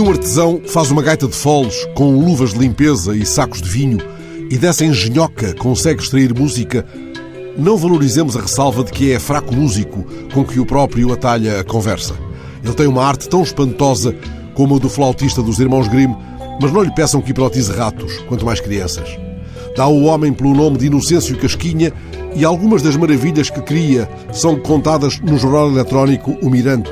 um artesão faz uma gaita de foles com luvas de limpeza e sacos de vinho e dessa engenhoca consegue extrair música, não valorizemos a ressalva de que é fraco músico com que o próprio atalha a conversa. Ele tem uma arte tão espantosa como a do flautista dos irmãos Grimm, mas não lhe peçam que hipnotize ratos, quanto mais crianças. Dá o homem pelo nome de Inocêncio Casquinha e algumas das maravilhas que cria são contadas no jornal eletrónico O Mirante.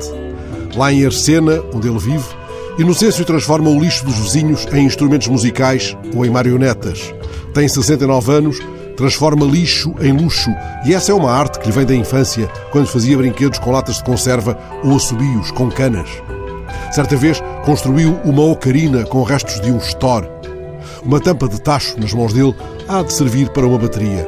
Lá em Arcena, onde ele vive, Inocêncio transforma o lixo dos vizinhos em instrumentos musicais ou em marionetas. Tem 69 anos, transforma lixo em luxo e essa é uma arte que lhe vem da infância, quando fazia brinquedos com latas de conserva ou assobios com canas. Certa vez construiu uma ocarina com restos de um store. Uma tampa de tacho nas mãos dele há de servir para uma bateria.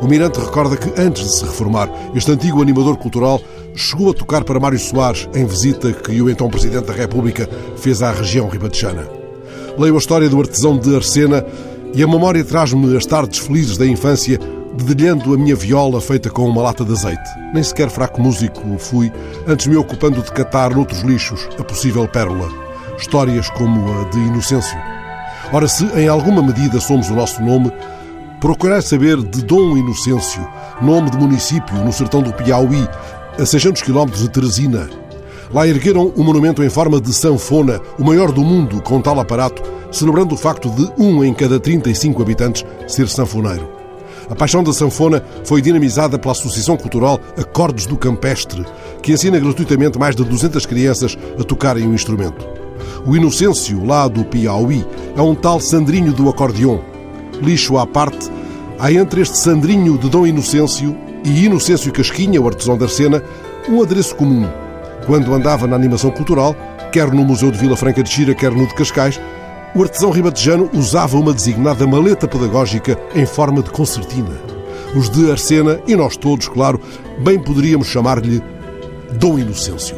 O Mirante recorda que, antes de se reformar, este antigo animador cultural chegou a tocar para Mário Soares em visita que o então Presidente da República fez à região ribatejana. Leio a história do artesão de Arcena e a memória traz-me as tardes felizes da infância dedilhando a minha viola feita com uma lata de azeite. Nem sequer fraco músico fui, antes me ocupando de catar noutros lixos a possível pérola. Histórias como a de Inocêncio. Ora, se em alguma medida somos o nosso nome, procurar saber de Dom Inocêncio, nome de município no sertão do Piauí, a 600 km de Teresina. Lá ergueram um monumento em forma de sanfona, o maior do mundo com tal aparato, celebrando o facto de um em cada 35 habitantes ser sanfoneiro. A paixão da sanfona foi dinamizada pela Associação Cultural Acordes do Campestre, que ensina gratuitamente mais de 200 crianças a tocarem o instrumento. O Inocêncio, lá do Piauí, é um tal Sandrinho do acordeão. Lixo à parte, há entre este Sandrinho de Dom Inocêncio e Inocêncio Casquinha, o artesão da Arcena, um adereço comum. Quando andava na animação cultural, quer no Museu de Vila Franca de Xira, quer no de Cascais, o artesão ribatejano usava uma designada maleta pedagógica em forma de concertina. Os de Arcena, e nós todos, claro, bem poderíamos chamar-lhe Dom Inocêncio.